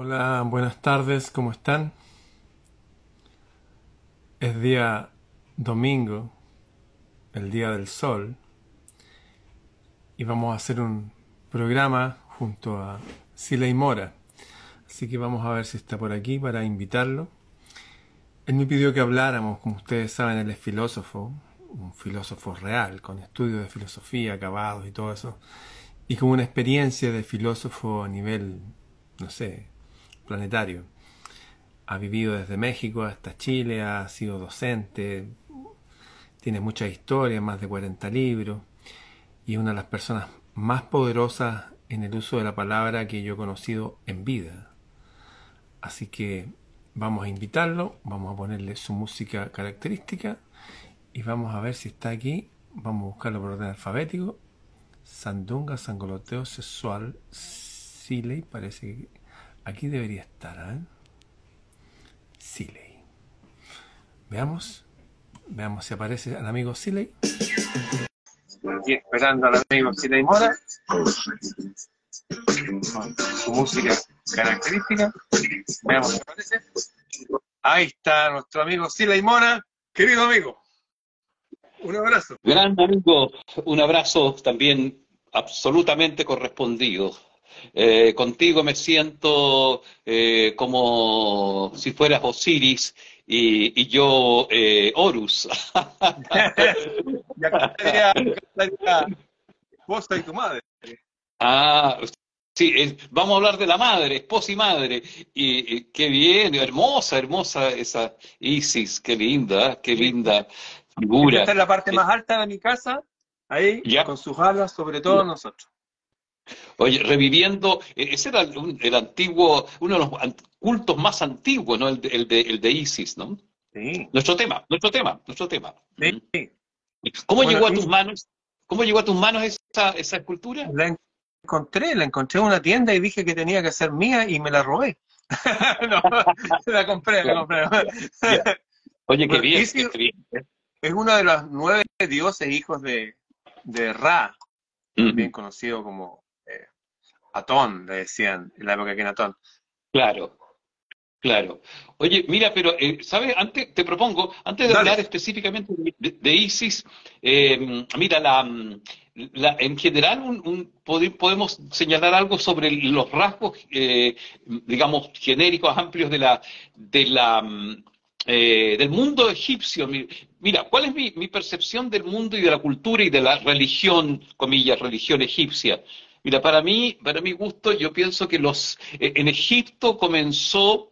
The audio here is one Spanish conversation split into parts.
Hola, buenas tardes, ¿cómo están? Es día domingo, el día del sol, y vamos a hacer un programa junto a Siley Mora. Así que vamos a ver si está por aquí para invitarlo. Él me pidió que habláramos, como ustedes saben, él es filósofo, un filósofo real, con estudios de filosofía, acabados y todo eso, y con una experiencia de filósofo a nivel, no sé, planetario. Ha vivido desde México hasta Chile, ha sido docente, tiene mucha historia, más de 40 libros, y es una de las personas más poderosas en el uso de la palabra que yo he conocido en vida. Así que vamos a invitarlo, vamos a ponerle su música característica y vamos a ver si está aquí. Vamos a buscarlo por orden alfabético. Sandunga, sangoloteo sexual, Siley, parece que Aquí debería estar, ¿eh? Siley. Veamos. Veamos si aparece el amigo Siley. Aquí esperando al amigo Siley Mora. su música característica. Veamos si aparece. Ahí está nuestro amigo Siley Mora. Querido amigo. Un abrazo. Gran amigo. Un abrazo también absolutamente correspondido. Eh, contigo me siento eh, como si fueras Osiris y, yo eh, Horus. ya esposa y tu madre. Ah, sí, vamos a hablar de la madre, esposa y madre. Y, qué bien, hermosa, hermosa esa Isis, qué linda, qué linda figura. Esta es la parte más alta de mi casa, ahí, con sus alas sobre todos nosotros. Oye, reviviendo, e, ese era el, antiguo, uno de los cultos más antiguos, ¿no? El de, el de, Isis, ¿no? Sí. Nuestro tema, nuestro tema, nuestro tema. Sí. Mm. ¿Cómo llegó a tus manos? ¿Cómo llegó a tus manos esa, esa escultura? La encontré, la encontré en una tienda y dije que tenía que ser mía y me la robé. no, la compré, la compré. Oye, qué bien, Es uno de los nueve dioses hijos de, de Ra, bien conocido como Atón, le decían en la época que era Atón. Claro, claro. Oye, mira, pero, eh, ¿sabes? Antes, te propongo, antes de hablar específicamente de, ISIS, eh, mira, la, la, en general un, podemos señalar algo sobre los rasgos, eh, digamos, genéricos, amplios de la, de la del mundo egipcio. Mira, ¿cuál es mi, mi, percepción del mundo y de la cultura y de la religión, comillas, religión egipcia? Mira, para mí, para mi gusto, yo pienso que los eh, en Egipto comenzó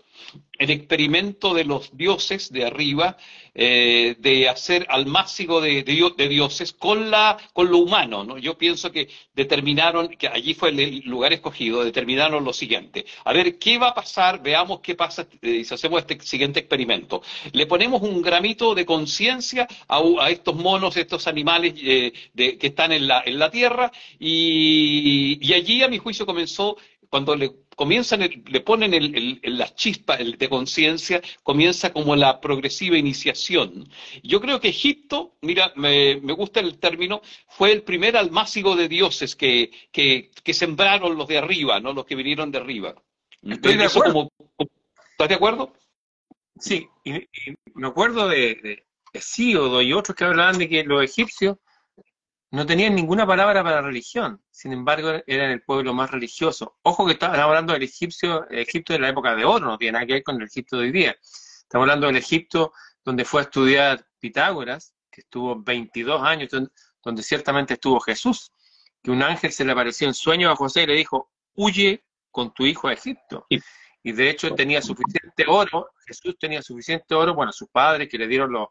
el experimento de los dioses de arriba, eh, de hacer al máximo de, de, dioses con, la, con lo humano. ¿no? Yo pienso que determinaron, que allí fue el lugar escogido, determinaron lo siguiente. A ver, ¿qué va a pasar? Veamos qué pasa eh, si hacemos este siguiente experimento. Le ponemos un gramito de conciencia a, estos monos, estos animales eh, que están en la, en la tierra, y, y allí, a mi juicio, comenzó cuando le comienzan, le ponen el, la chispa de conciencia, comienza como la progresiva iniciación. Yo creo que Egipto, mira, me, gusta el término, fue el primer almácigo de dioses que, que, sembraron los de arriba, ¿no? Los que vinieron de arriba. Estoy de acuerdo. ¿Estás de acuerdo? Sí, y, me acuerdo de, de Hesíodo y otros que hablaban de que los egipcios no tenían ninguna palabra para religión, sin embargo eran el pueblo más religioso. Ojo que estamos hablando del egipcio, Egipto de la época de oro, no tiene nada que ver con el Egipto de hoy día. Estamos hablando del Egipto donde fue a estudiar Pitágoras, que estuvo 22 años, donde ciertamente estuvo Jesús, que un ángel se le apareció en sueño a José y le dijo, huye con tu hijo a Egipto. Y de hecho tenía suficiente oro, Jesús tenía suficiente oro, bueno, sus padres que le dieron los,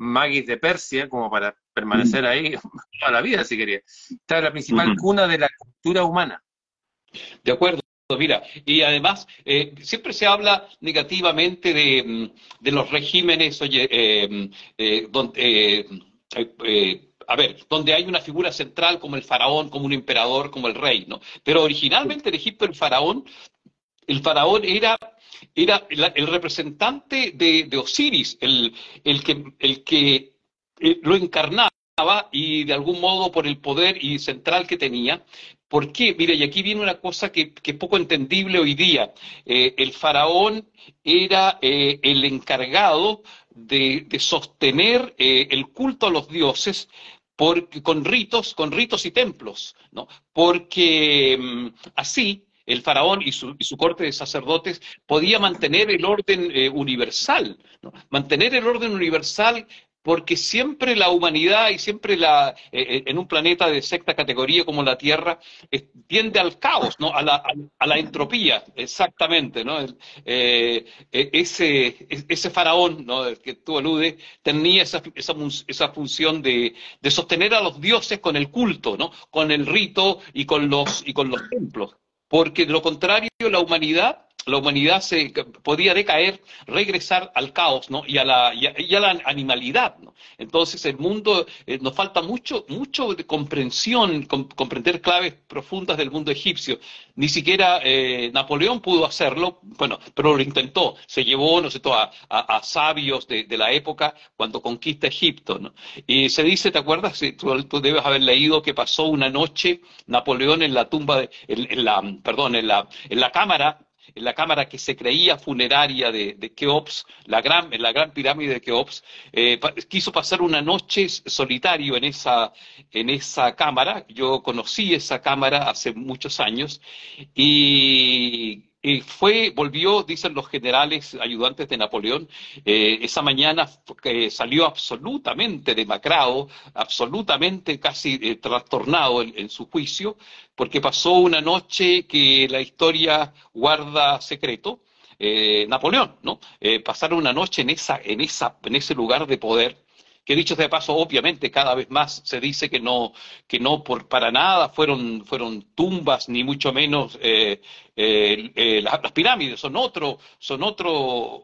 magis de Persia como para permanecer ahí toda la vida, si quería. Esta es la principal cuna de la cultura humana. De acuerdo. Mira, y además eh, siempre se habla negativamente de, mm, los regímenes, oye, eh, eh, donde, a ver, donde hay una figura central como el faraón, como un emperador, como el rey, ¿no? Pero originalmente en Egipto el faraón, el faraón era era el representante de, Osiris, el, que, el que eh, lo encarnaba y de algún modo por el poder y central que tenía, ¿Por qué? Mira, y aquí viene una cosa que, es poco entendible hoy día. Eh, el faraón era eh, el encargado de, sostener eh, el culto a los dioses con ritos, con ritos y templos, ¿no? Porque mm, así el faraón y su, corte de sacerdotes podía mantener el orden universal, ¿no? mantener el orden universal porque siempre la humanidad y siempre la, eh, eh, en un planeta de sexta categoría como la Tierra tiende al caos, ¿no? a, la, entropía, exactamente. ¿no? Eh, ese, faraón que tú aludes tenía esa, función de, sostener a los dioses con el culto, ¿no? con el rito y y con los templos. Porque de lo contrario, la humanidad la humanidad se podía decaer, regresar al caos, ¿no? Y a la, y a, la animalidad, ¿no? Entonces el mundo, eh, nos falta mucho, mucho de comprensión, comprender claves profundas del mundo egipcio. Ni siquiera eh, Napoleón pudo hacerlo, bueno, pero lo intentó. Se llevó, no sé, a, a, sabios de, la época cuando conquista Egipto, ¿no? Y se dice, ¿te acuerdas? Tú, tú, debes haber leído que pasó una noche Napoleón en la tumba, de, en la, perdón, en la, en la cámara en la cámara que se creía funeraria de, Keops, la gran, en la gran pirámide de Keops, eh, quiso pasar una noche solitario en esa, en esa cámara. Yo conocí esa cámara hace muchos años y y fue, volvió, dicen los generales ayudantes de Napoleón, eh, esa mañana salió absolutamente demacrado, absolutamente casi eh, trastornado en, su juicio, porque pasó una noche que la historia guarda secreto. Eh, Napoleón, ¿no? pasaron una noche en, esa, en, esa, en ese lugar de poder que dicho de paso, obviamente cada vez más se dice que no, que no por, para nada fueron, fueron tumbas, ni mucho menos eh, eh, eh, las, pirámides, son otro, son otro,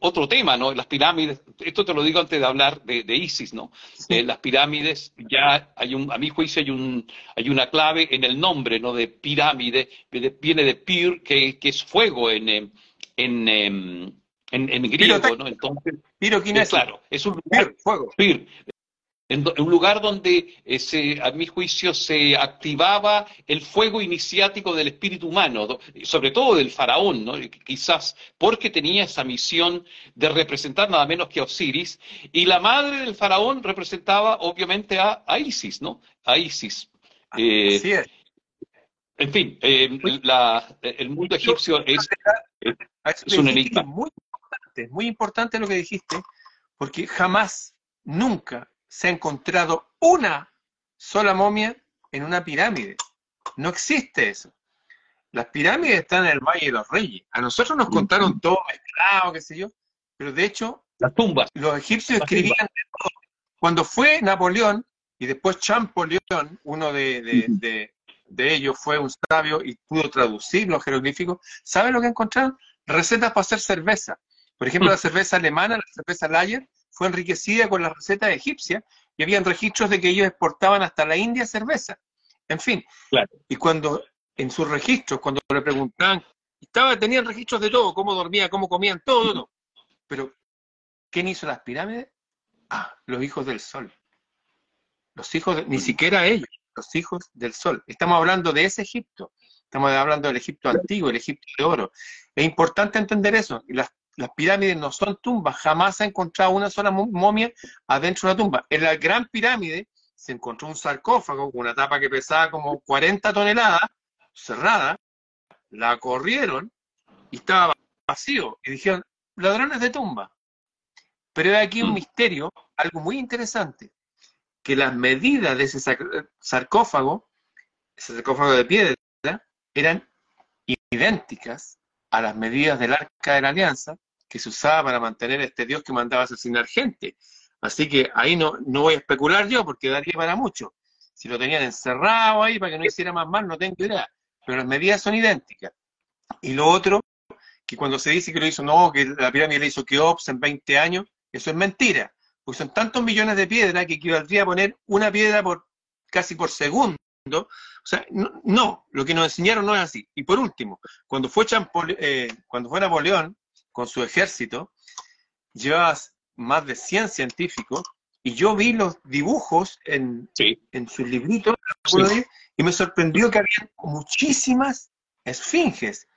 otro tema, ¿no? Las pirámides, esto te lo digo antes de hablar de, Isis, ¿no? las pirámides, ya hay un, a mi juicio hay un, hay una clave en el nombre, ¿no? De pirámide, viene de pir, que, que es fuego en, en, em, en, griego, ¿no? Entonces, es, claro, es un lugar, fuego. en, un lugar donde ese, a mi juicio se activaba el fuego iniciático del espíritu humano, sobre todo del faraón, ¿no? quizás porque tenía esa misión de representar nada menos que a Osiris, y la madre del faraón representaba obviamente a, Isis, ¿no? A Isis. Eh, Así es. En fin, eh, el mundo egipcio es, es un enigma. Muy muy importante lo que dijiste, porque jamás, nunca se ha encontrado una sola momia en una pirámide. No existe eso. Las pirámides están en el Valle de los Reyes. A nosotros nos contaron todo mezclado, qué sé yo, pero de hecho, las tumbas. Los egipcios escribían de todo. Cuando fue Napoleón y después Champollion, uno de, de, ellos fue un sabio y pudo traducir los jeroglíficos, ¿sabe lo que encontraron? Recetas para hacer cerveza. Por ejemplo, la cerveza alemana, la cerveza Lager, fue enriquecida con la receta egipcia y habían registros de que ellos exportaban hasta la India cerveza. En fin, y cuando en sus registros, cuando le preguntaban, estaba, tenían registros de todo, cómo dormía, cómo comían, todo, todo. Pero, ¿quién hizo las pirámides? Ah, los hijos del sol. Los hijos, ni siquiera ellos, los hijos del sol. Estamos hablando de ese Egipto. Estamos hablando del Egipto antiguo, el Egipto de oro. Es importante entender eso. Y las las pirámides no son tumbas, jamás se ha encontrado una sola momia adentro de una tumba. En la gran pirámide se encontró un sarcófago con una tapa que pesaba como 40 toneladas, cerrada, la corrieron y estaba vacío. Y dijeron, ladrones de tumba. Pero hay aquí un mm. misterio, algo muy interesante, que las medidas de ese sarcófago, ese sarcófago de piedra, eran idénticas a las medidas del arca de la alianza que se usaba para mantener este Dios que mandaba asesinar gente. Así que ahí no, no voy a especular yo porque daría para mucho. Si lo tenían encerrado ahí para que no hiciera más mal, no tengo idea. Pero las medidas son idénticas. Y lo otro, que cuando se dice que lo hizo, no, que la pirámide le hizo Keops en 20 años, eso es mentira. Porque son tantos millones de piedras que equivaldría a poner una piedra por casi por segundo. O sea, no, lo que nos enseñaron no es así. Y por último, cuando fue, eh, cuando fue Napoleón, con su ejército, llevaba más de 100 científicos y yo vi los dibujos en, en sus libritos y me sorprendió que había muchísimas esfinges.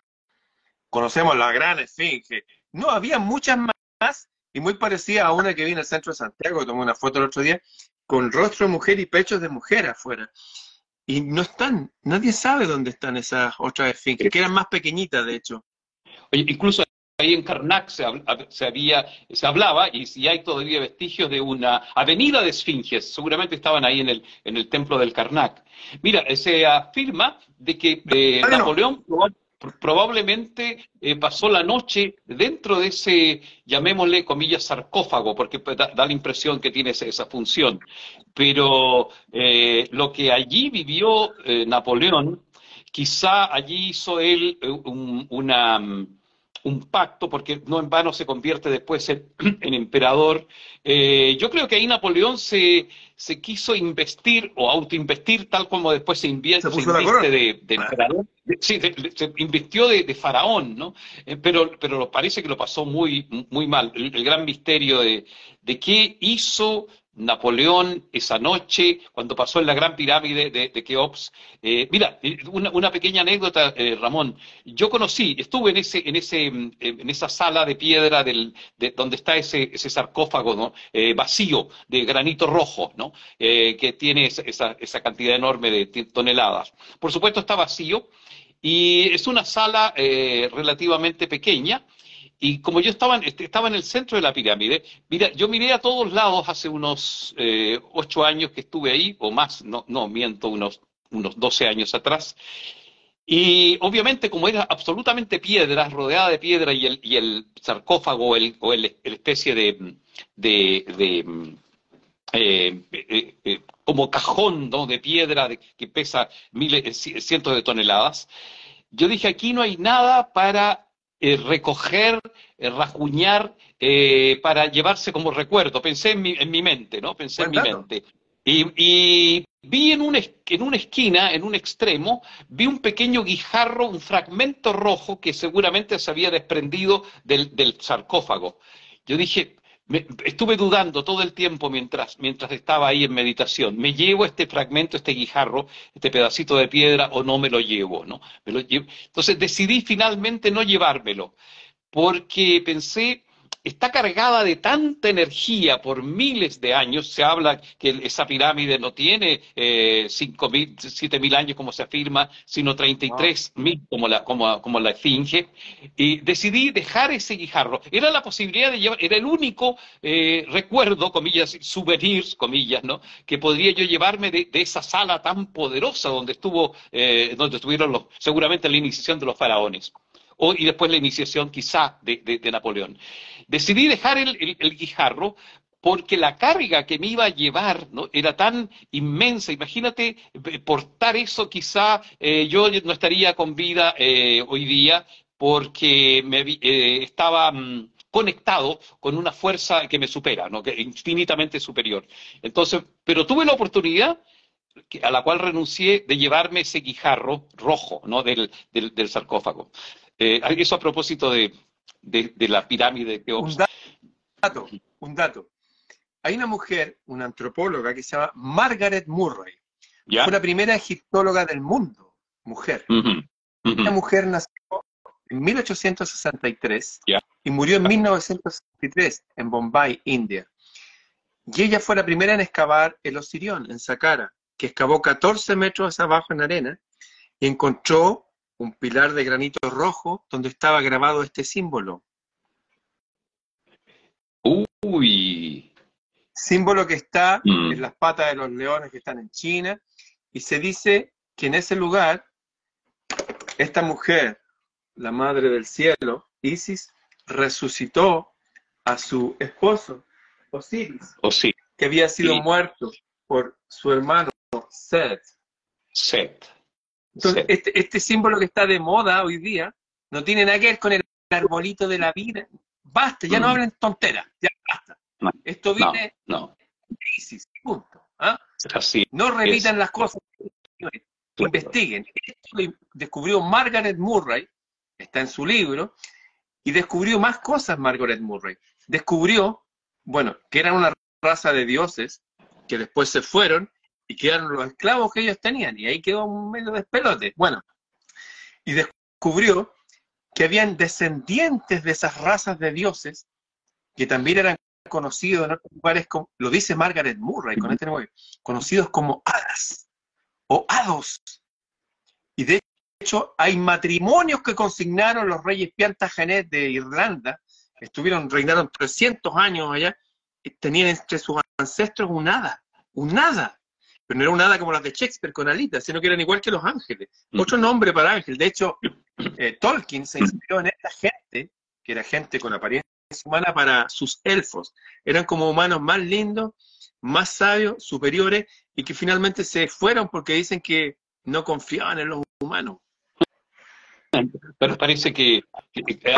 Conocemos la gran esfinge. No, había muchas más y muy parecida a una que vi en el centro de Santiago, tomé una foto el otro día, con rostro de mujer y pechos de mujer afuera. Y no están, nadie sabe dónde están esas otras esfinges, que eran más pequeñitas, de hecho. Oye, incluso ahí en Karnak se, había, se hablaba, y si hay todavía vestigios de una avenida de esfinges, seguramente estaban ahí en el, en el templo del Karnak. Mira, se afirma de que eh, Napoleón probablemente eh, pasó la noche dentro de ese, llamémosle comillas, sarcófago, porque pues, da, la impresión que tiene esa, función. Pero eh, lo que allí vivió Napoleón, quizá allí hizo él una un pacto, porque no en vano se convierte después en, emperador. Eh, yo creo que ahí Napoleón se, se quiso investir o autoinvestir, tal como después se, invierte, de, emperador. Sí, se invirtió de, faraón, ¿no? Eh, pero, pero parece que lo pasó muy, muy mal. El, el gran misterio de, de qué hizo Napoleón esa noche, cuando pasó en la Gran Pirámide de, Keops. Eh, mira, eh, una, pequeña anécdota, eh, Ramón. Yo conocí, estuve en, ese, en, ese, en esa sala de piedra del, de, donde está ese, ese sarcófago ¿no? vacío de granito rojo, ¿no? que tiene esa, esa cantidad enorme de toneladas. Por supuesto está vacío y es una sala relativamente pequeña y como yo estaba, este, estaba en el centro de la pirámide, mira, yo miré a todos lados hace unos eh, ocho años que estuve ahí, o más, no, no miento, unos, unos 12 años atrás. Y obviamente, como era absolutamente piedra, rodeada de piedra, y el, y el sarcófago el, o el, especie de, de, eh, eh, como cajón ¿no? de piedra que pesa miles, cientos de toneladas, yo dije, aquí no hay nada para eh, recoger, eh, rajuñar eh, para llevarse como recuerdo. Pensé en mi, en mi mente, ¿no? Pensé en mi mente. Y, vi en, en una esquina, en un extremo, vi un pequeño guijarro, un fragmento rojo que seguramente se había desprendido del, del sarcófago. Yo dije, estuve dudando todo el tiempo mientras, mientras estaba ahí en meditación. ¿Me llevo este fragmento, este guijarro, este pedacito de piedra o no me lo llevo? ¿no? Me lo llevo. Entonces decidí finalmente no llevármelo, porque pensé, está cargada de tanta energía por miles de años. Se habla que esa pirámide no tiene eh, 5.000, 7.000 años como se afirma, sino 33.000 como la, como, como la esfinge. Y decidí dejar ese guijarro. Era la posibilidad de llevar, era el único eh, recuerdo, comillas, souvenirs, comillas, ¿no? Que podría yo llevarme de, esa sala tan poderosa donde estuvo, eh, donde estuvieron los, seguramente la iniciación de los faraones y después la iniciación quizá de, Napoleón. Decidí dejar el, guijarro porque la carga que me iba a llevar ¿no? era tan inmensa. Imagínate eh, portar eso, quizá eh, yo no estaría con vida eh, hoy día porque me, estaba mm, conectado con una fuerza que me supera, ¿no? que infinitamente superior. Entonces, pero tuve la oportunidad a la cual renuncié de llevarme ese guijarro rojo ¿no? del, del sarcófago. Eh, eso a propósito de, la pirámide que Un dato, un dato. Hay una mujer, una antropóloga que se llama Margaret Murray. Fue la primera egiptóloga del mundo, mujer. Esta mujer nació en 1863 y murió en 1963 en Bombay, India. Y ella fue la primera en excavar el Osirión, en Saqqara, que excavó 14 metros abajo en arena y encontró un pilar de granito rojo donde estaba grabado este símbolo. Uy. Símbolo que está mm. en las patas de los leones que están en China. Y se dice que en ese lugar, esta mujer, la madre del cielo, Isis, resucitó a su esposo, Osiris, que había sido muerto por su hermano Seth. Seth. Entonces, este, este, símbolo que está de moda hoy día no tiene nada que ver con el arbolito de la vida. Basta, ya no mm. hablen tonteras, ya basta. Esto viene no, de crisis, punto. ¿ah? no repitan las cosas, investiguen. Esto lo descubrió Margaret Murray, está en su libro, y descubrió más cosas Margaret Murray. Descubrió, bueno, que era una raza de dioses que después se fueron y quedaron los esclavos que ellos tenían, y ahí quedó un medio despelote. Bueno, y descubrió que habían descendientes de esas razas de dioses que también eran conocidos en otros lugares, como, lo dice Margaret Murray con este nuevo, conocidos como hadas o hados. Y de hecho, hay matrimonios que consignaron los reyes Plantagenet de Irlanda, que estuvieron, reinaron 300 años allá, y tenían entre sus ancestros un hada, un hada. Pero no era un hada como las de Shakespeare con alitas, sino que eran igual que los ángeles. Mm. Otro nombre para ángel. De hecho, eh, Tolkien se inspiró en esta gente, que era gente con apariencia humana para sus elfos. Eran como humanos más lindos, más sabios, superiores, y que finalmente se fueron porque dicen que no confiaban en los humanos. Pero parece que,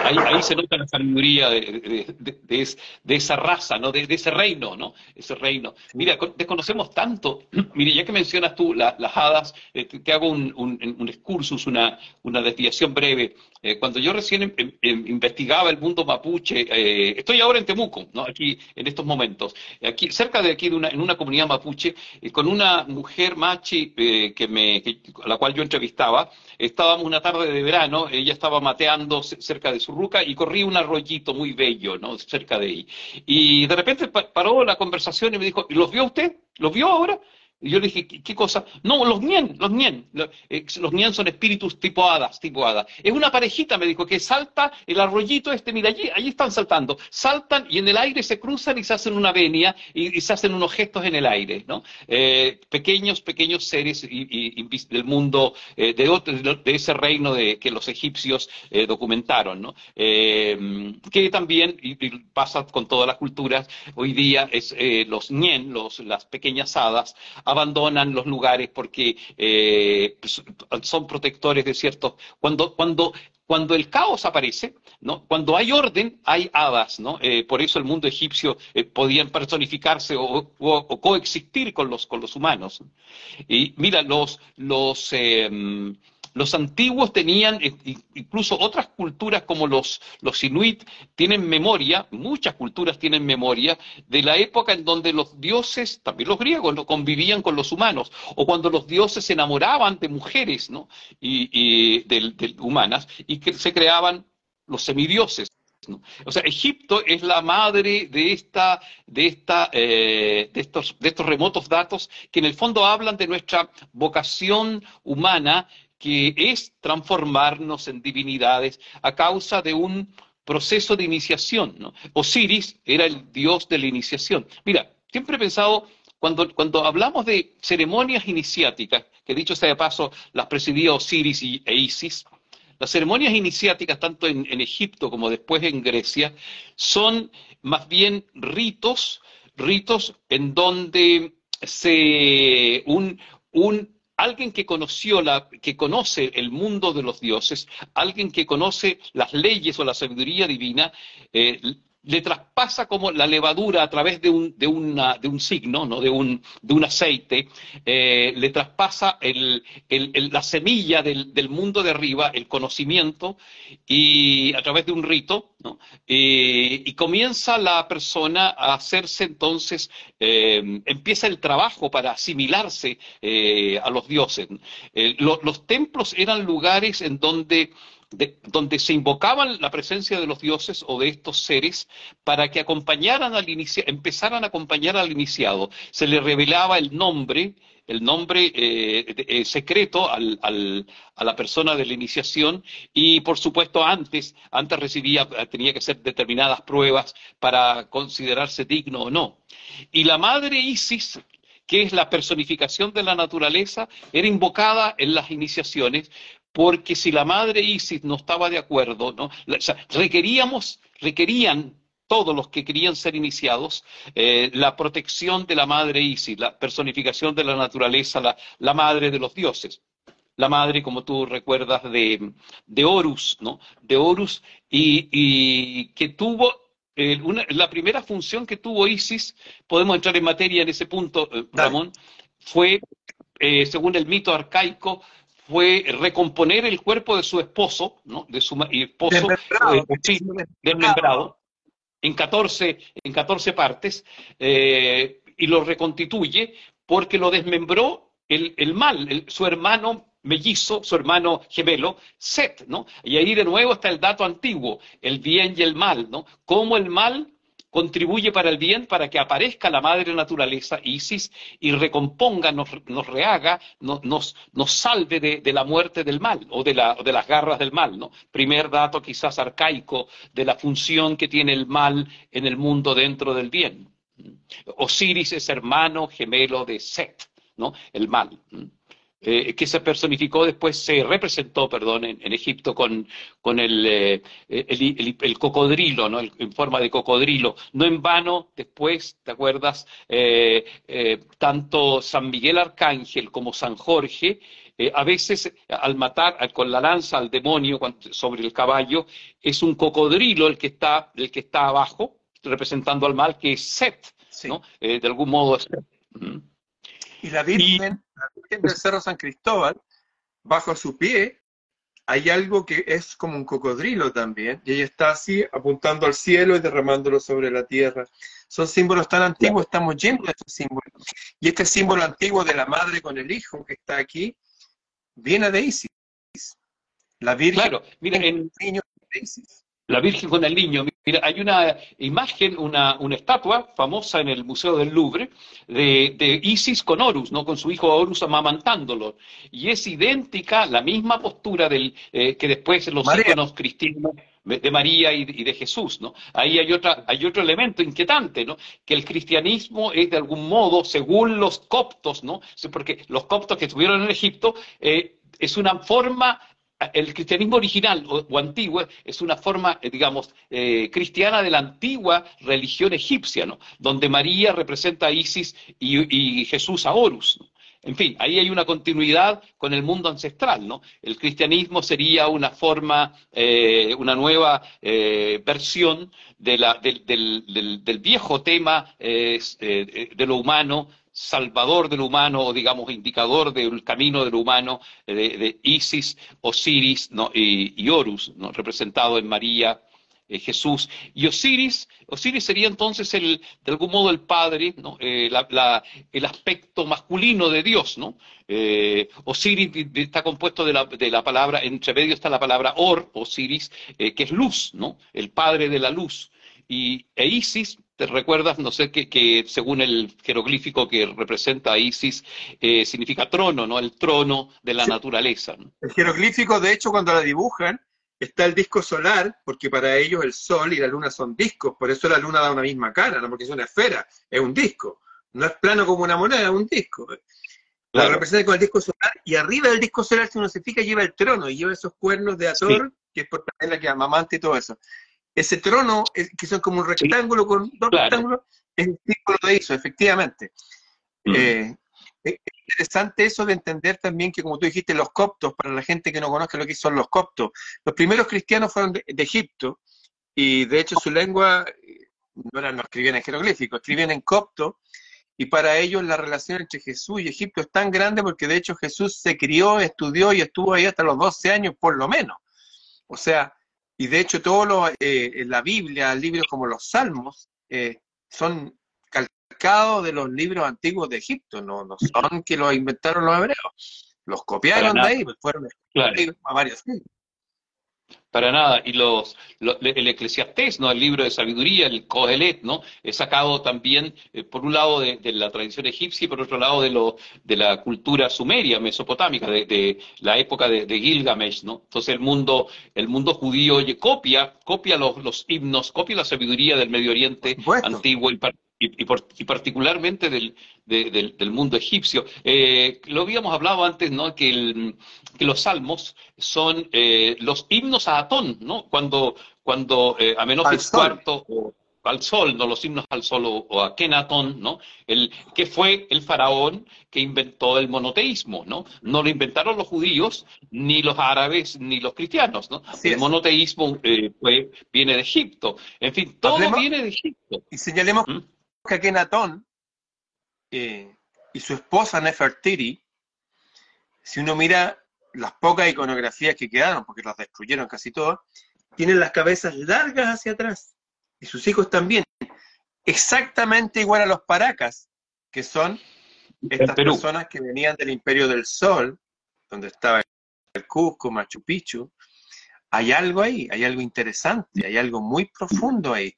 ahí, se nota la sabiduría de, esa raza, ¿no? De, ese reino, ¿no? Ese reino. Mira, desconocemos tanto. Mire, ya que mencionas tú las hadas, eh, te, hago un, un, excursus, una, una desviación breve. Eh, cuando yo recién em, em, em, investigaba el mundo mapuche, eh, estoy ahora en Temuco, ¿no? Aquí, en estos momentos, aquí, cerca de aquí, de una, en una comunidad mapuche, con una mujer machi que me, a la cual yo entrevistaba, estábamos una tarde de verano, ella estaba mateando cerca de su ruca y corría un arroyito muy bello. Cerca de ahí. Y de repente paró la conversación y me dijo, ¿los vio usted? ¿Los vio ahora? Y yo le dije, ¿qué, cosa? No, los nien, los nien. Eh, los nien son espíritus tipo hadas, tipo hadas. Es una parejita, me dijo, que salta el arroyito este, mira, allí, allí están saltando. Saltan y en el aire se cruzan y se hacen una venia y, se hacen unos gestos en el aire, ¿no? Eh, pequeños, pequeños seres del mundo, eh, de, de, ese reino de, que los egipcios documentaron, ¿no? que también, pasa con todas las culturas, hoy día es los nien, los, las pequeñas hadas, abandonan los lugares porque eh, pues, son protectores de ciertos... Cuando, cuando, cuando el caos aparece, ¿no? cuando hay orden, hay hadas. ¿no? Eh, por eso el mundo egipcio eh, podían personificarse o, coexistir con los, con los humanos. Y mira, los, los, los antiguos tenían, eh, incluso otras culturas como los, los inuit, tienen memoria, muchas culturas tienen memoria, de la época en donde los dioses, también los griegos, ¿no? convivían con los humanos, o cuando los dioses se enamoraban de mujeres ¿no? y, humanas, y que se creaban los semidioses. O sea, Egipto es la madre de esta, de esta, eh, de estos, de estos remotos datos que en el fondo hablan de nuestra vocación humana que es transformarnos en divinidades a causa de un proceso de iniciación. Osiris era el dios de la iniciación. Mira, siempre he pensado, cuando, cuando hablamos de ceremonias iniciáticas, que dicho sea de paso, las presidía Osiris y, e Isis, las ceremonias iniciáticas, tanto en, Egipto como después en Grecia, son más bien ritos, ritos en donde se un, un alguien que conoció la, que conoce el mundo de los dioses, alguien que conoce las leyes o la sabiduría divina, eh, le traspasa como la levadura a través de un, de una, de un signo, ¿no? de, un, de un aceite, eh, le traspasa el, el, la semilla del, del, mundo de arriba, el conocimiento, y a través de un rito, ¿no? Eh, y comienza la persona a hacerse entonces, eh, empieza el trabajo para asimilarse a los dioses. los templos eran lugares en donde donde se invocaban la presencia de los dioses o de estos seres para que acompañaran al iniciado, empezaran a acompañar al iniciado. Se le revelaba el nombre, el nombre eh, eh, secreto al, a la persona de la iniciación y por supuesto antes, antes recibía, tenía que ser determinadas pruebas para considerarse digno o no. Y la madre Isis, que es la personificación de la naturaleza, era invocada en las iniciaciones porque si la madre Isis no estaba de acuerdo, ¿no? requeríamos, requerían todos los que querían ser iniciados, eh, la protección de la madre Isis, la personificación de la naturaleza, la, madre de los dioses. La madre, como tú recuerdas, de, de Horus, ¿no? De Horus, y, que tuvo eh, la primera función que tuvo Isis, podemos entrar en materia en ese punto, eh, Ramón, fue, según el mito arcaico, fue recomponer el cuerpo de su esposo, ¿no? de su esposo desmembrado, en 14, en 14 partes eh, y lo reconstituye porque lo desmembró el, el mal, su hermano mellizo, su hermano gemelo, Set, ¿no? Y ahí de nuevo está el dato antiguo, el bien y el mal, ¿no? Cómo el mal contribuye para el bien, para que aparezca la madre naturaleza, Isis, y recomponga, nos, rehaga, nos, nos, salve de, la muerte del mal o de, la, de, las garras del mal. ¿no? Primer dato quizás arcaico de la función que tiene el mal en el mundo dentro del bien. Osiris es hermano gemelo de Set, ¿no? el mal. Eh, que se personificó después, se representó, perdón, en, Egipto con, con el, eh, el, cocodrilo, ¿no? en forma de cocodrilo. No en vano, después, ¿te acuerdas? Eh, tanto San Miguel Arcángel como San Jorge, a veces al matar con la lanza al demonio sobre el caballo, es un cocodrilo el que está, el que está abajo, representando al mal, que es Set, ¿no? de algún modo es y la Virgen, la Virgen del Cerro San Cristóbal, bajo su pie, hay algo que es como un cocodrilo también, y ella está así apuntando al cielo y derramándolo sobre la tierra. Son símbolos tan antiguos, estamos llenos de estos símbolos. Y este símbolo antiguo de la madre con el hijo que está aquí, viene de Isis. La Virgen claro, mira, en, niño de Isis. La Virgen con el niño. Mira, hay una imagen, una, una estatua famosa en el Museo del Louvre de, Isis con Horus, ¿no? con su hijo Horus amamantándolo. Y es idéntica, la misma postura del, eh, que después los iconos cristianos de María y, de Jesús, ¿no? Ahí hay, otra, hay otro elemento inquietante, ¿no? Que el cristianismo es de algún modo, según los coptos, ¿no? Porque los coptos que estuvieron en Egipto, eh, es una forma el cristianismo original o, antiguo es una forma, eh, digamos, eh, cristiana de la antigua religión egipcia, ¿no? donde María representa a Isis y, Jesús a Horus. En fin, ahí hay una continuidad con el mundo ancestral, ¿no? El cristianismo sería una forma, eh, una nueva versión de la, del, del, viejo tema de lo humano salvador del humano, o digamos, indicador del camino del humano, de, Isis, Osiris y, Horus, ¿no? representado en María, eh, Jesús. Y Osiris, Osiris sería entonces el, de algún modo el padre, ¿no? Eh, el aspecto masculino de Dios, ¿no? Eh, Osiris está compuesto de la, de la, palabra, entre medio está la palabra Or, Osiris, que es luz, ¿no? El padre de la luz. Y e Isis ¿Te recuerdas? No sé, que, según el jeroglífico que representa a Isis, eh, significa trono, ¿no? El trono de la naturaleza. El jeroglífico, de hecho, cuando la dibujan, está el disco solar, porque para ellos el sol y la luna son discos, por eso la luna da una misma cara, no porque es una esfera, es un disco. No es plano como una moneda, es un disco. La representa con el disco solar, y arriba del disco solar, si uno se fija, lleva el trono, y lleva esos cuernos de Ator, que es por la que amamante y todo eso ese trono, que son como un rectángulo con dos rectángulos, es el símbolo de eso, efectivamente. Mm. Eh, es interesante eso de entender también que, como tú dijiste, los coptos, para la gente que no conozca lo que son los coptos, los primeros cristianos fueron de, Egipto, y de hecho su lengua no, era, no escribían en jeroglífico, escribían en copto, y para ellos la relación entre Jesús y Egipto es tan grande porque de hecho Jesús se crió, estudió y estuvo ahí hasta los 12 años por lo menos. O sea, y de hecho, todo lo, eh, la Biblia, libros como los Salmos, eh, son calcados de los libros antiguos de Egipto, no, no son que los inventaron los hebreos. Los copiaron de ahí, pues fueron a varios para nada. Y los, el Eclesiastés, ¿no? El libro de sabiduría, el Kohelet, ¿no? He sacado también, eh, por un lado, de, la tradición egipcia y por otro lado, de, lo, de la cultura sumeria, mesopotámica, de, la época de, Gilgamesh, ¿no? Entonces el mundo, el mundo judío oye, copia, copia los, los himnos, copia la sabiduría del Medio Oriente antiguo y, y, particularmente del, del, mundo egipcio. Eh, lo habíamos hablado antes, ¿no? Que, que los salmos son eh, los himnos a Atón, ¿no? Cuando, cuando eh, Amenofis IV o al sol, no los himnos al sol o, a Kenatón, ¿no? El, que fue el faraón que inventó el monoteísmo, ¿no? No lo inventaron los judíos, ni los árabes, ni los cristianos, ¿no? el monoteísmo eh, viene de Egipto. En fin, todo viene de Egipto. Y señalemos ¿Mm? Que Akenatón eh, y su esposa Nefertiti, si uno mira las pocas iconografías que quedaron, porque las destruyeron casi todas, tienen las cabezas largas hacia atrás. y sus hijos también, exactamente igual a los paracas, que son estas personas que venían del Imperio del Sol, donde estaba el Cusco, Machu Picchu, hay algo ahí, hay algo interesante, hay algo muy profundo ahí.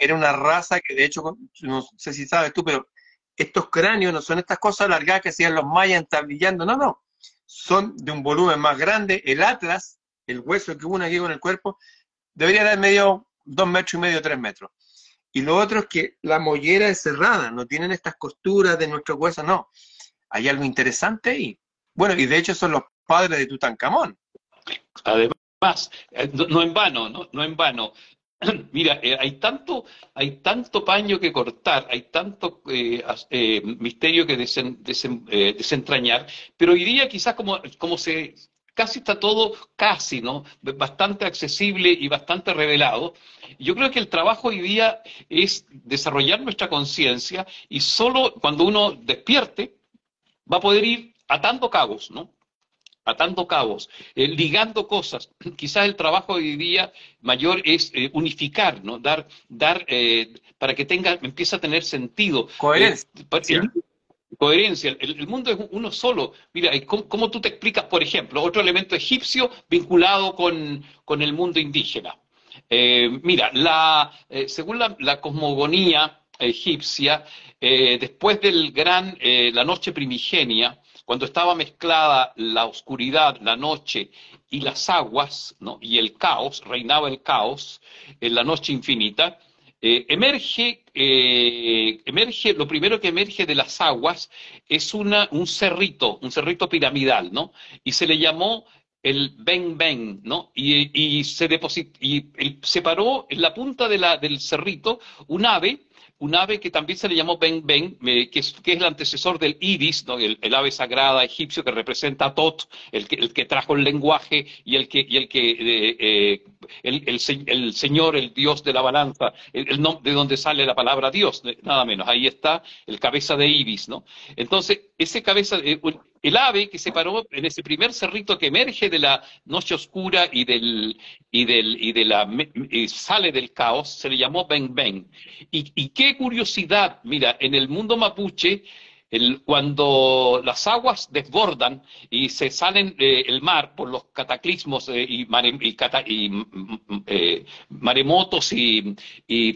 era una raza que de hecho, no sé si sabes tú, pero estos cráneos no son estas cosas alargadas que hacían los mayas entablillando, no, no, son de un volumen más grande. El atlas, el hueso que une aquí con el cuerpo, debería dar medio dos metros y medio, tres metros. Y lo otro es que la mollera es cerrada, no tienen estas costuras de nuestro hueso, no. Hay algo interesante ahí. Bueno, y de hecho son los padres de Tutankamón. Además, eh, no, en vano, no, no en vano. Mira, eh, hay tanto, hay tanto paño que cortar, hay tanto eh, misterio que desentrañar, pero hoy día quizás como, como se, casi está todo, casi, ¿no? Bastante accesible y bastante revelado. Yo creo que el trabajo hoy día es desarrollar nuestra conciencia y solo cuando uno despierte va a poder ir atando cabos, ¿no? Atando cabos, eh, ligando cosas. Quizás el trabajo hoy día mayor es eh, unificar, ¿no? Dar, dar eh, para que tenga, empiece a tener sentido. Coherencia coherencia. El, mundo es uno solo. Mira, ¿cómo, tú te explicas, por ejemplo, otro elemento egipcio vinculado con, el mundo indígena? Mira, la, según la, cosmogonía egipcia, después del gran, la noche primigenia, cuando estaba mezclada la oscuridad, la noche y las aguas, ¿no? y el caos, reinaba el caos en la noche infinita, eh, emerge, eh, emerge, lo primero que emerge de las aguas es una, un cerrito, un cerrito piramidal, ¿no? Y se le llamó el Ben Ben, ¿no? Y, se depositó, y separó en la punta de la, del cerrito un ave un ave que también se le llamó Ben Ben, que, es, el antecesor del Ibis, el, ave sagrada egipcio que representa a Tot, el que, el que trajo el lenguaje y el que, y el, que eh, eh, el, Señor, el Dios de la balanza, el, de donde sale la palabra Dios, nada menos. Ahí está el cabeza de Ibis, ¿no? Entonces, ese cabeza, eh, el ave que se paró en ese primer cerrito que emerge de la noche oscura y del y del y de la sale del caos se le llamó Ben Ben y, y qué curiosidad mira en el mundo mapuche cuando las aguas desbordan y se salen eh, el mar por los cataclismos eh, y, mm, mm, eh, maremotos y,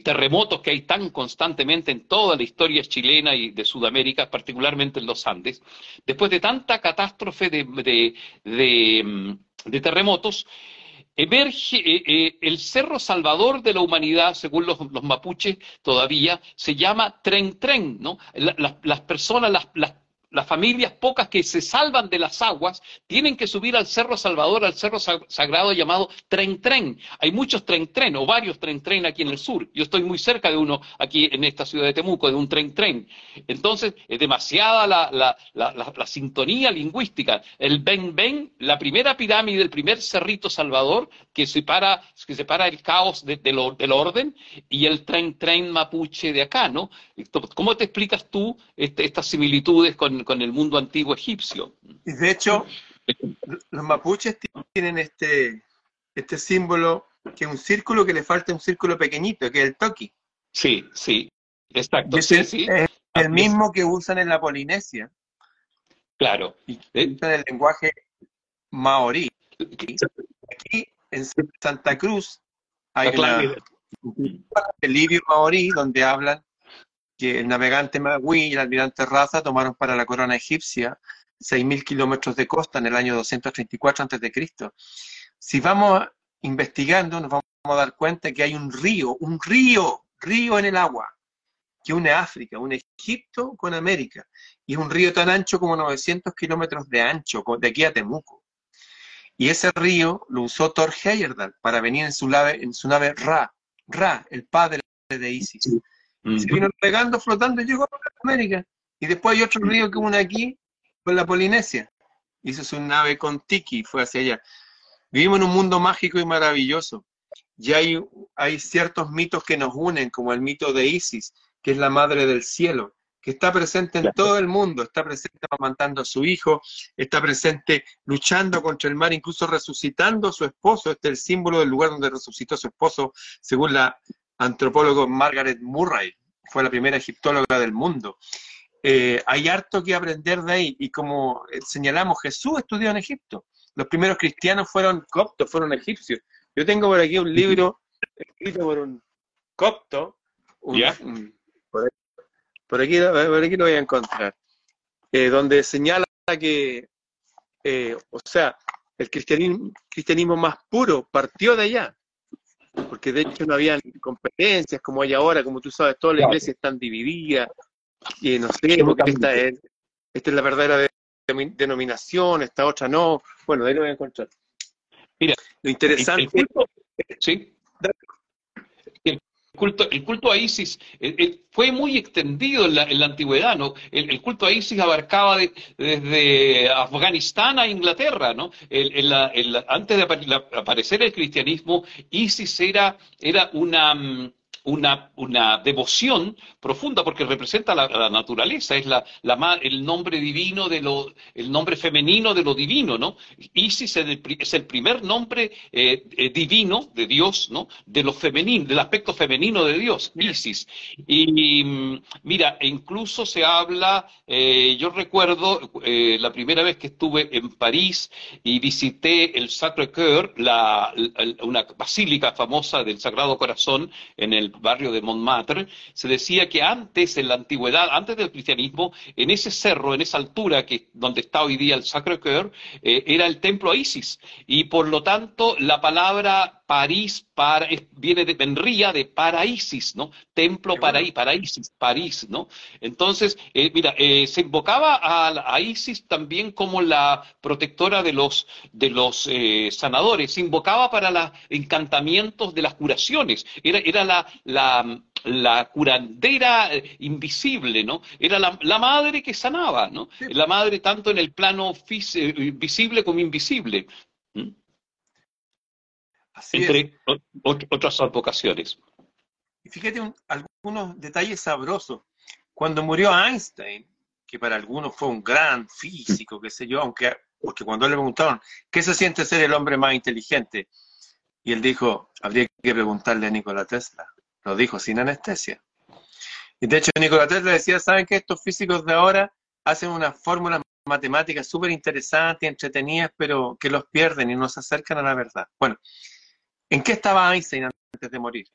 terremotos que hay tan constantemente en toda la historia chilena y de Sudamérica, particularmente en los Andes, después de tanta catástrofe de mm, terremotos, emerge eh, eh, el cerro salvador de la humanidad, según los, mapuches todavía, se llama Tren Tren, ¿no? las personas, las, las familias pocas que se salvan de las aguas tienen que subir al Cerro Salvador, al Cerro Sagrado llamado Tren Tren. Hay muchos Tren Tren o varios Tren Tren aquí en el sur. Yo estoy muy cerca de uno aquí en esta ciudad de Temuco, de un Tren Tren. Entonces, es demasiada la, sintonía lingüística. El Ben Ben, la primera pirámide, el primer Cerrito Salvador, que separa, que separa el caos del orden, y el Tren Tren mapuche de acá, ¿no? ¿Cómo te explicas tú este, estas similitudes con con, el mundo antiguo egipcio. Y de hecho, los mapuches tienen este, este símbolo que es un círculo que le falta un círculo pequeñito, que es el toki. Sí, sí, exacto. es, el mismo que usan en la Polinesia. Claro. Y eh, usan el lenguaje maorí. Aquí en Santa Cruz hay el libro maorí donde hablan que el navegante Magui y el almirante Raza tomaron para la corona egipcia 6.000 kilómetros de costa en el año 234 a.C. Si vamos investigando, nos vamos a dar cuenta que hay un río, un río, río en el agua, que une África, une Egipto con América, y es un río tan ancho como 900 kilómetros de ancho, de aquí a Temuco. Y ese río lo usó Thor Heyerdahl para venir en su nave, en su nave Ra, Ra, el padre de Isis. Se vino pegando, flotando y llegó a América. Y después hay otro río que une aquí con la Polinesia. Hizo su nave con Tiki, fue hacia allá. Vivimos en un mundo mágico y maravilloso. Y hay, hay ciertos mitos que nos unen, como el mito de Isis, que es la madre del cielo, que está presente en todo el mundo, está presente amamantando a su hijo, está presente luchando contra el mar, incluso resucitando a su esposo. Este es el símbolo del lugar donde resucitó a su esposo, según la, antropólogo Margaret Murray, fue la primera egiptóloga del mundo. Eh, hay harto que aprender de ahí y como señalamos, Jesús estudió en Egipto. Los primeros cristianos fueron coptos, fueron egipcios. Yo tengo por aquí un libro escrito por un copto. por, aquí, por, aquí, lo voy a encontrar. Eh, donde señala que, eh, o sea, el cristianismo, cristianismo más puro partió de allá porque de hecho no había competencias como hay ahora, como tú sabes, todas las iglesias están divididas, y no sé, porque esta es, esta es la verdadera denominación, esta otra no, bueno, ahí lo voy a encontrar. Mira, lo interesante... sí culto, el culto a Isis fue muy extendido en la, antigüedad, ¿no? El, culto a Isis abarcaba desde Afganistán a Inglaterra, ¿no? antes de aparecer el cristianismo, Isis era, era una mm, una, una devoción profunda porque representa la, la naturaleza, es la, la, el nombre divino de lo, el nombre femenino de lo divino, ¿no? Isis es el, es el primer nombre eh, eh, divino de Dios, ¿no? De lo femenino, del aspecto femenino de Dios, Isis. Y, mira, incluso se habla, eh, yo recuerdo la primera vez que estuve en París y visité el Sacre Coeur, la, una basílica famosa del Sagrado Corazón en el barrio de Montmartre, se decía que antes, en la antigüedad, antes del cristianismo, en ese cerro, en esa altura que donde está hoy día el Sacré-Cœur, eh, era el templo a Isis. Y por lo tanto, la palabra París para, viene de, vendría de Paraísis, ¿no? Templo para, Paraísis, París, ¿no? Entonces, eh, mira, eh, se invocaba a, Isis también como la protectora de los, de los eh, sanadores, se invocaba para los encantamientos de las curaciones, era, era la, la, la curandera invisible, ¿no? Era la, la, madre que sanaba, ¿no? La madre tanto en el plano visible como invisible entre otras advocaciones. Y fíjate algunos detalles sabrosos. Cuando murió Einstein, que para algunos fue un gran físico, qué sé yo, aunque porque cuando le preguntaron, ¿qué se siente ser el hombre más inteligente? Y él dijo, habría que preguntarle a Nikola Tesla. Lo dijo sin anestesia. Y de hecho Nikola Tesla decía, ¿saben que estos físicos de ahora hacen unas fórmulas matemáticas súper interesantes, entretenidas, pero que los pierden y no se acercan a la verdad? Bueno, ¿En qué estaba Einstein antes de morir?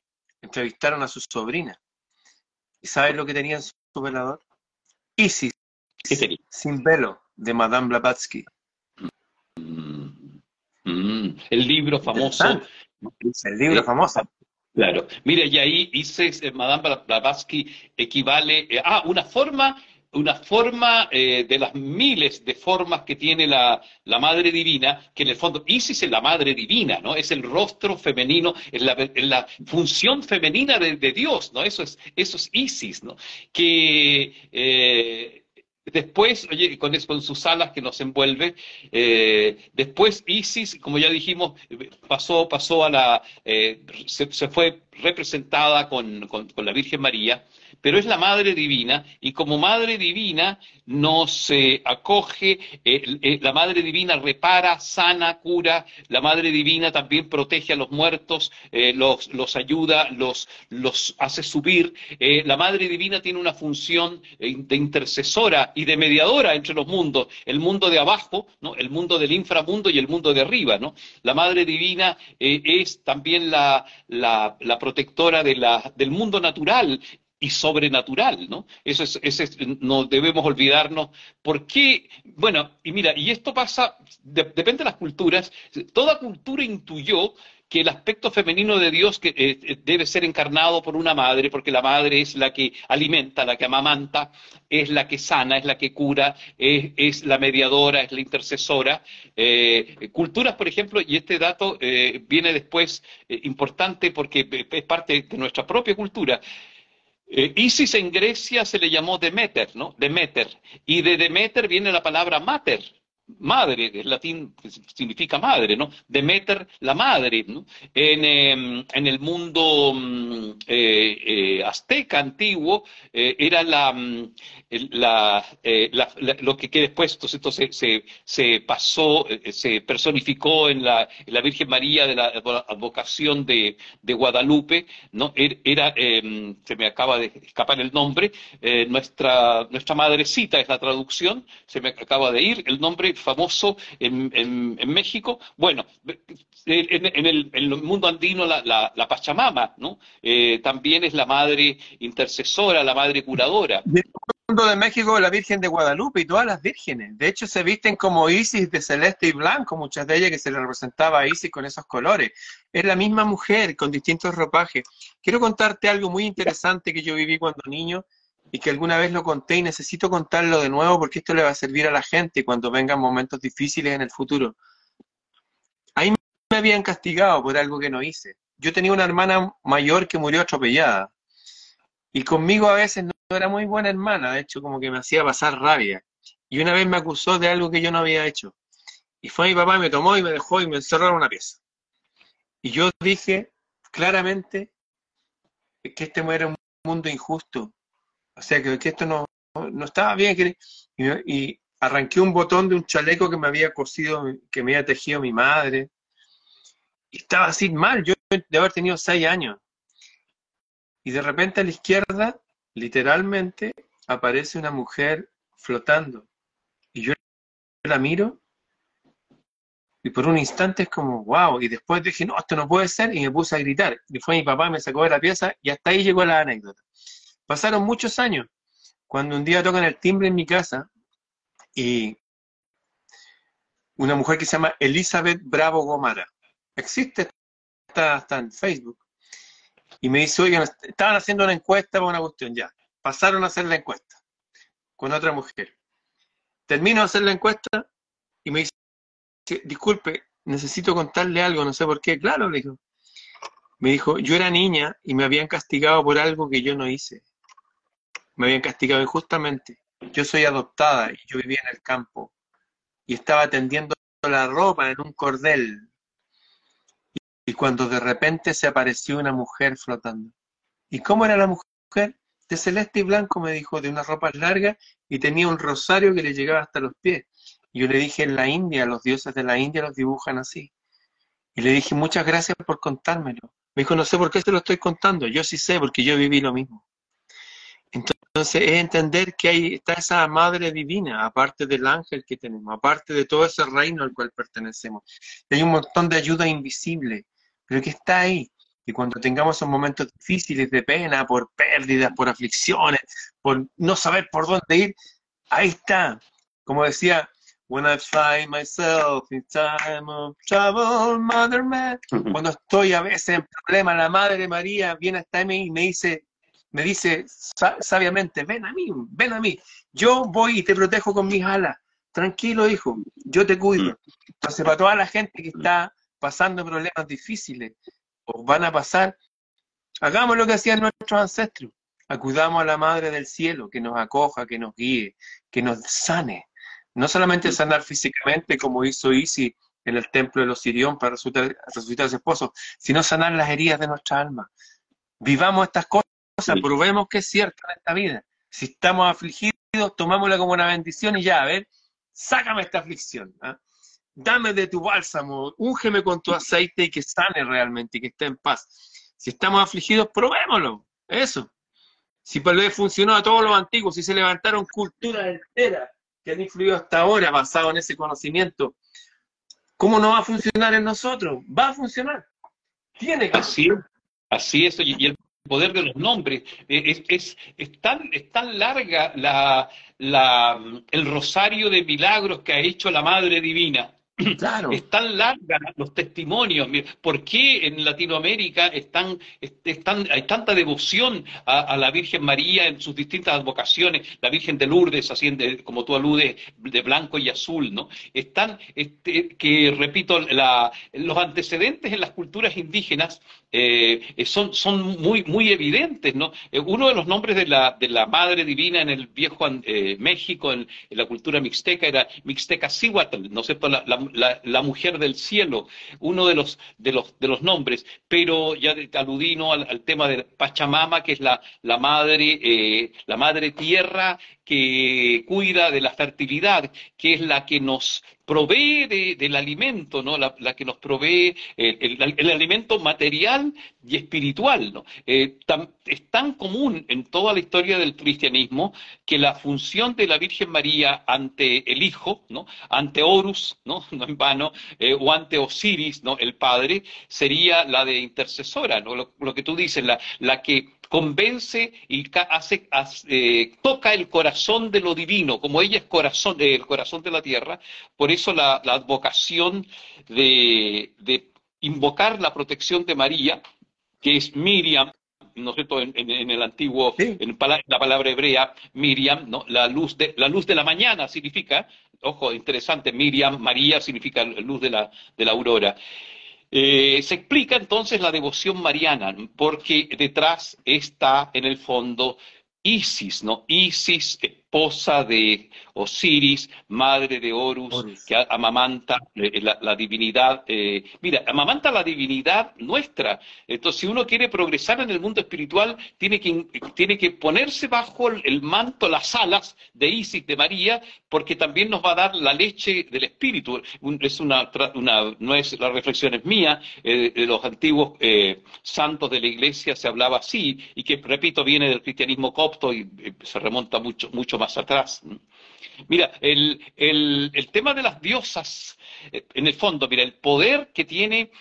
Entrevistaron a su sobrina. ¿Y sabes lo que tenía en su velador? Isis, sin velo, de Madame Blavatsky. Mm, mm, el libro famoso. El libro eh, famoso. Claro. Mire, y ahí Isis, eh, Madame Blavatsky equivale a ah, una forma una forma eh, de las miles de formas que tiene la, Madre Divina, que en el fondo Isis es la Madre Divina, ¿no? Es el rostro femenino, es la, función femenina de, Dios, ¿no? Eso es, eso es Isis, ¿no? Que eh, después, oye, con, con, sus alas que nos envuelve, eh, después Isis, como ya dijimos, pasó, pasó a la, se, fue representada con, con la Virgen María, pero es la Madre Divina y como Madre Divina nos acoge, eh, eh, la Madre Divina repara, sana, cura, la Madre Divina también protege a los muertos, eh, los, los, ayuda, los, los hace subir. la Madre Divina tiene una función de intercesora y de mediadora entre los mundos, el mundo de abajo, ¿no? el mundo del inframundo y el mundo de arriba. ¿no? La Madre Divina es también la, la, la protectora de la, del mundo natural y sobrenatural, ¿no? Eso es, ese no debemos olvidarnos. ¿Por qué? Bueno, y mira, y esto pasa, depende de las culturas, toda cultura intuyó que el aspecto femenino de Dios que, eh, eh, debe ser encarnado por una madre, porque la madre es la que alimenta, la que amamanta, es la que sana, es la que cura, es, la mediadora, es la intercesora. Eh, culturas, por ejemplo, y este dato viene después importante porque es parte de nuestra propia cultura. Eh, Isis en Grecia se le llamó Demeter, ¿no? Demeter. Y de Demeter viene la palabra mater, madre, el latín significa madre, ¿no? Demeter, la madre, ¿no? En, em, el mundo mm, eh, eh, azteca antiguo eh, era la, mm, lo que, después entonces, se, se, pasó, se personificó en la, Virgen María de la advocación de, Guadalupe, ¿no? Er, era, em, se me acaba de escapar el nombre, nuestra, nuestra madrecita es la traducción, se me acaba de ir el nombre famoso en, México. Bueno, en, el, mundo andino la, Pachamama, ¿no? Eh, también es la madre intercesora, la madre curadora. Mundo de México, la Virgen de Guadalupe y todas las vírgenes. De hecho, se visten como Isis de celeste y blanco, muchas de ellas que se le representaba a Isis con esos colores. Es la misma mujer con distintos ropajes. Quiero contarte algo muy interesante que yo viví cuando niño y que alguna vez lo conté y necesito contarlo de nuevo porque esto le va a servir a la gente cuando vengan momentos difíciles en el futuro. Ahí me habían castigado por algo que no hice. Yo tenía una hermana mayor que murió atropellada y conmigo a veces no era muy buena hermana, de hecho como que me hacía pasar rabia. Y una vez me acusó de algo que yo no había hecho. Y fue mi papá, me tomó y me dejó y me encerró en una pieza. Y yo dije claramente que este era un mundo injusto, o sea, que, esto no, no, estaba bien. y, arranqué un botón de un chaleco que me había cosido, que me había tejido mi madre. Y estaba así mal, yo de haber tenido seis años. Y de repente a la izquierda, literalmente, aparece una mujer flotando. Y yo la miro y por un instante es como, wow, y después dije, no, esto no puede ser, y me puse a gritar. Y fue mi papá, me sacó de la pieza, y hasta ahí llegó la anécdota. Pasaron muchos años, cuando un día tocan el timbre en mi casa y una mujer que se llama Elizabeth Bravo Gomara, existe, está, en Facebook, y me dice, oigan, estaban haciendo una encuesta para una cuestión, ya, pasaron a hacer la encuesta con otra mujer. Termino de hacer la encuesta y me dice, disculpe, necesito contarle algo, no sé por qué. Claro, le dijo. Me dijo, yo era niña y me habían castigado por algo que yo no hice me habían castigado injustamente. Yo soy adoptada y yo vivía en el campo y estaba tendiendo la ropa en un cordel. Y cuando de repente se apareció una mujer flotando. ¿Y cómo era la mujer? De celeste y blanco, me dijo, de unas ropas largas y tenía un rosario que le llegaba hasta los pies. Y yo le dije, en la India, los dioses de la India los dibujan así. Y le dije, muchas gracias por contármelo. Me dijo, no sé por qué se lo estoy contando. Yo sí sé, porque yo viví lo mismo. Entonces es entender que hay, está esa madre divina, aparte del ángel que tenemos, aparte de todo ese reino al cual pertenecemos. hay un montón de ayuda invisible, pero que está ahí. Y cuando tengamos esos momentos difíciles de pena, por pérdidas, por aflicciones, por no saber por dónde ir, ahí está. Como decía, When I find myself in time of trouble, Mother Man. Cuando estoy a veces en problema, la Madre María viene hasta mí y me dice, me dice sabiamente, ven a mí, ven a mí, yo voy y te protejo con mis alas, tranquilo hijo, yo te cuido. Mm. Entonces, para toda la gente que está pasando problemas difíciles o van a pasar, hagamos lo que hacían nuestros ancestros, acudamos a la Madre del Cielo, que nos acoja, que nos guíe, que nos sane. No solamente mm. sanar físicamente, como hizo Isi en el templo de los Sirión para resucitar, resucitar a su esposo, sino sanar las heridas de nuestra alma. Vivamos estas cosas probemos que es cierto en esta vida. Si estamos afligidos, tomámosla como una bendición y ya, a ver, sácame esta aflicción. ¿ah? Dame de tu bálsamo, úngeme con tu aceite y que sane realmente y que esté en paz. Si estamos afligidos, probémoslo. Eso. Si por lo funcionó a todos los antiguos, si se levantaron culturas enteras que han influido hasta ahora basado en ese conocimiento, ¿cómo no va a funcionar en nosotros? Va a funcionar. Tiene que. Así, así es. Y el poder de los nombres. Eh, es, es, tan, tan, larga la, la, el rosario de milagros que ha hecho la Madre Divina Claro. Es tan larga los testimonios. ¿Por qué en Latinoamérica están, están, hay tanta devoción a, la Virgen María en sus distintas advocaciones? La Virgen de Lourdes, así como tú aludes, de blanco y azul, ¿no? Están, este, que repito, los antecedentes en las culturas indígenas eh, son, son muy, muy evidentes, ¿no? Eh, uno de los nombres de la, de la Madre Divina en el viejo eh, México, en, la cultura mixteca, era Mixteca Cihuatl, ¿no es cierto? La, la, mujer del cielo, uno de los, de los, de los nombres, pero ya aludino al, al tema de Pachamama, que es la, la madre, eh, la madre tierra que cuida de la fertilidad, que es la que nos provee del alimento, ¿no? La, que nos provee el, alimento material y espiritual. ¿no? Eh, es tan común en toda la historia del cristianismo que la función de la Virgen María ante el Hijo, ¿no? ante Horus, ¿no? no en vano, eh, o ante Osiris, ¿no? el Padre, sería la de intercesora, ¿no? lo, que tú dices, la, la que convence y hace, eh, toca el corazón de lo divino, como ella es corazón, el corazón de la tierra, por eso la, advocación de, invocar la protección de María, que es Miriam, ¿no es cierto? En, el antiguo, en la palabra hebrea, Miriam, ¿no? La luz de la luz de la mañana significa, ojo, interesante, Miriam, María significa luz de la, de la aurora. Eh, se explica entonces la devoción mariana, porque detrás está en el fondo Isis, ¿no? Isis, esposa de Osiris, madre de Horus, que amamanta eh, la, divinidad. Eh, mira, amamanta la divinidad nuestra. Entonces, si uno quiere progresar en el mundo espiritual, tiene que, tiene que ponerse bajo el manto, las alas de Isis, de María, porque también nos va a dar la leche del espíritu. Es una, una no es la reflexión es mía, eh, de los antiguos santos de la iglesia se hablaba así, y que, repito, viene del cristianismo copto y se remonta mucho, mucho más atrás. Mira, el, tema de las diosas, eh, en el fondo, mira, el poder que tiene,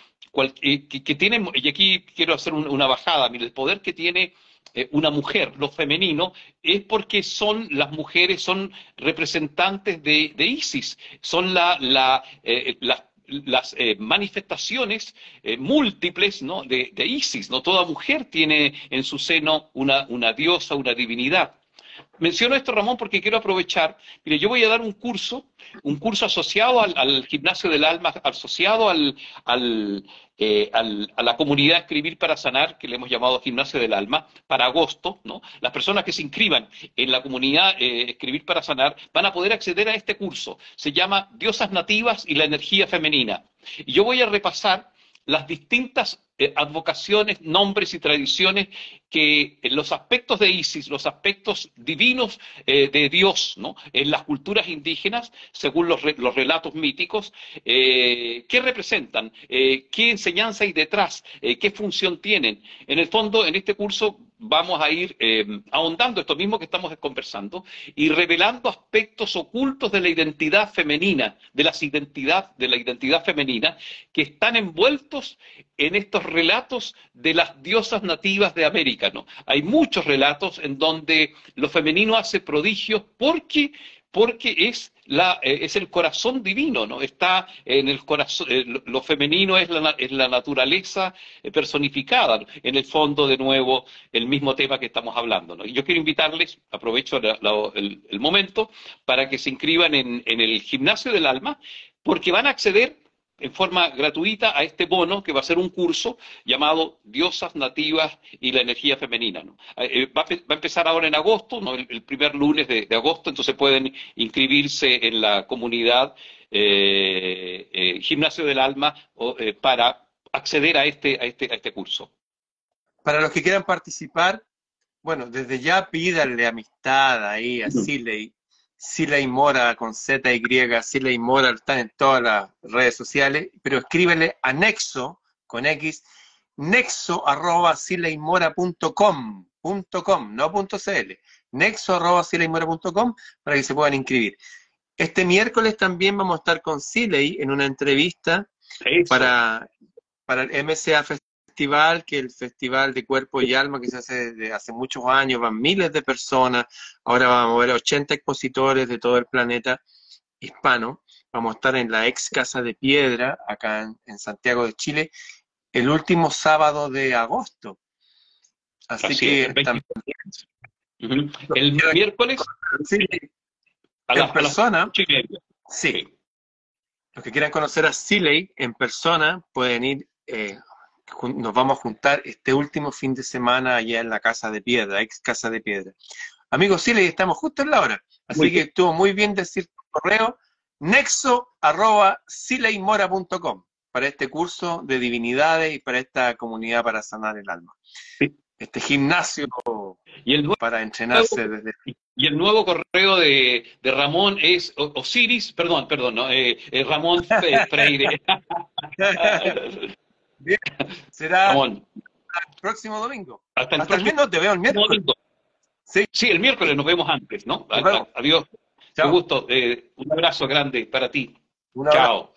eh, que, tiene y aquí quiero hacer una bajada, mira, el poder que tiene eh, una mujer, lo femenino, es porque son las mujeres, son representantes de, Isis, son la, las manifestaciones múltiples ¿no? de, de, Isis. ¿no? Toda mujer tiene en su seno una, una diosa, una divinidad. Menciono esto, Ramón, porque quiero aprovechar. Mire, yo voy a dar un curso, un curso asociado al, gimnasio del alma, asociado eh, al, a la comunidad Escribir para Sanar, que le hemos llamado Gimnasio del Alma, para agosto, ¿no? Las personas que se inscriban en la comunidad eh, Escribir para Sanar van a poder acceder a este curso. Se llama Diosas Nativas y la Energía Femenina. Y yo voy a repasar las distintas eh, advocaciones, nombres y tradiciones que en los aspectos de Isis, los aspectos divinos eh, de Dios, ¿no? En las culturas indígenas, según los, relatos míticos, eh, ¿qué representan? ¿Qué enseñanza hay detrás? ¿Qué función tienen? En el fondo, en este curso vamos a ir ahondando esto mismo que estamos conversando y revelando aspectos ocultos de la identidad femenina, de, las identidad, de la identidad femenina, que están envueltos en estos relatos de las diosas nativas de América, ¿no? Hay muchos relatos en donde lo femenino hace prodigios porque porque es, la, eh, es el corazón divino, ¿no? Está en el corazón, eh, lo femenino es la, es la naturaleza eh, personificada, en el fondo, de nuevo, el mismo tema que estamos hablando, ¿no? Y yo quiero invitarles, aprovecho el, el, momento, para que se inscriban en, en el gimnasio del alma, porque van a acceder en forma gratuita a este bono que va a ser un curso llamado Diosas Nativas y la Energía Femenina. Eh, va, a, empezar ahora en agosto, el, primer lunes de, agosto, entonces pueden inscribirse en la comunidad eh, eh, Gimnasio del Alma para acceder a este, a, este, a este curso. Para los que quieran participar, bueno, desde ya pídanle amistad ahí a Siley Siley Mora con Z y Siley Mora están en todas las redes sociales, pero escríbele a Nexo con X, nexo arroba sileymora.com, no punto .cl, nexo arroba sileymora.com para que se puedan inscribir. Este miércoles también vamos a estar con Siley en una entrevista para, para el MCA festival, que el Festival de Cuerpo y Alma, que se hace desde hace muchos años, van miles de personas, ahora vamos a ver 80 expositores de todo el planeta hispano, vamos a estar en la ex Casa de Piedra, acá en, Santiago de Chile, el último sábado de agosto. Así, que el, también, el miércoles. Sí, en persona. sí. Los que quieran conocer a Siley en persona pueden ir, eh, nos vamos a juntar este último fin de semana allá en la Casa de Piedra, ex Casa de Piedra. Amigos Siley, estamos justo en la hora, así que estuvo muy bien decir tu correo, nexo.sileymora.com para este curso de divinidades y para esta comunidad para sanar el alma. Este gimnasio para entrenarse desde... Y el nuevo correo de, de Ramón es Osiris, perdón, perdón, no, eh, eh Ramón Freire. Bien, será el próximo domingo. Hasta el, próximo, te veo el miércoles. Sí. sí, el miércoles nos vemos antes, ¿no? Adiós. Un gusto. Eh, un abrazo grande para ti. Chao.